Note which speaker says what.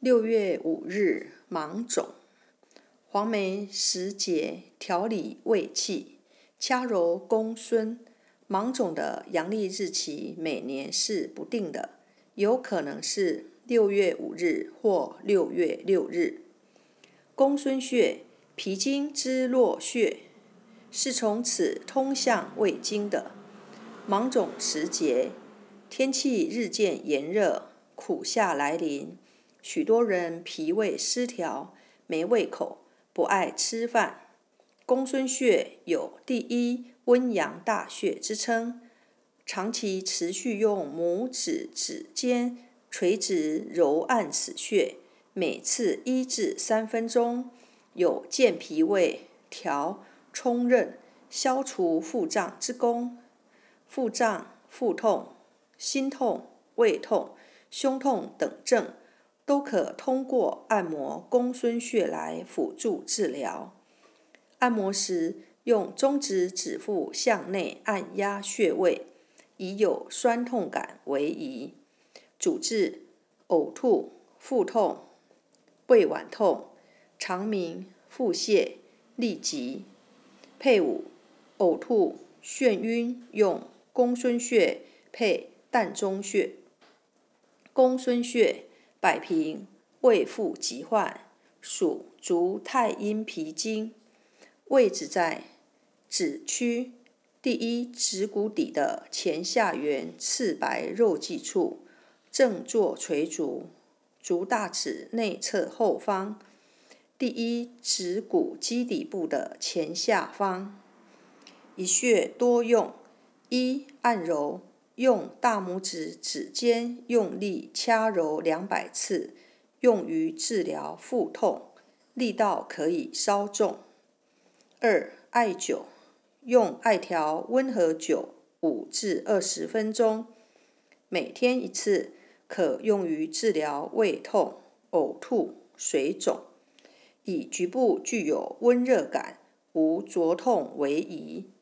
Speaker 1: 六月五日，芒种。黄梅时节，调理胃气，掐揉公孙。芒种的阳历日期每年是不定的，有可能是六月五日或六月六日。公孙穴，脾经之络穴，是从此通向胃经的。芒种时节，天气日渐炎热，苦夏来临，许多人脾胃失调，没胃口。不爱吃饭，公孙穴有第一温阳大穴之称。长期持续用拇指指尖垂直揉按此穴，每次一至三分钟，有健脾胃、调冲任、消除腹胀之功。腹胀、腹痛、心痛、胃痛、胸痛等症。都可通过按摩公孙穴来辅助治疗。按摩时，用中指指腹向内按压穴位，以有酸痛感为宜。主治呕吐、腹痛、胃脘痛、肠鸣、腹泻、痢疾。配伍呕吐、眩晕，用公孙穴配膻中穴。公孙穴。百平胃腹疾患，属足太阴脾经，位置在指区第一指骨底的前下缘赤白肉际处，正坐垂足，足大趾内侧后方第一指骨基底部的前下方。一穴多用：一、按揉。用大拇指指尖用力掐揉两百次，用于治疗腹痛，力道可以稍重。二、艾灸，用艾条温和灸五至二十分钟，每天一次，可用于治疗胃痛、呕吐、水肿，以局部具有温热感、无灼痛为宜。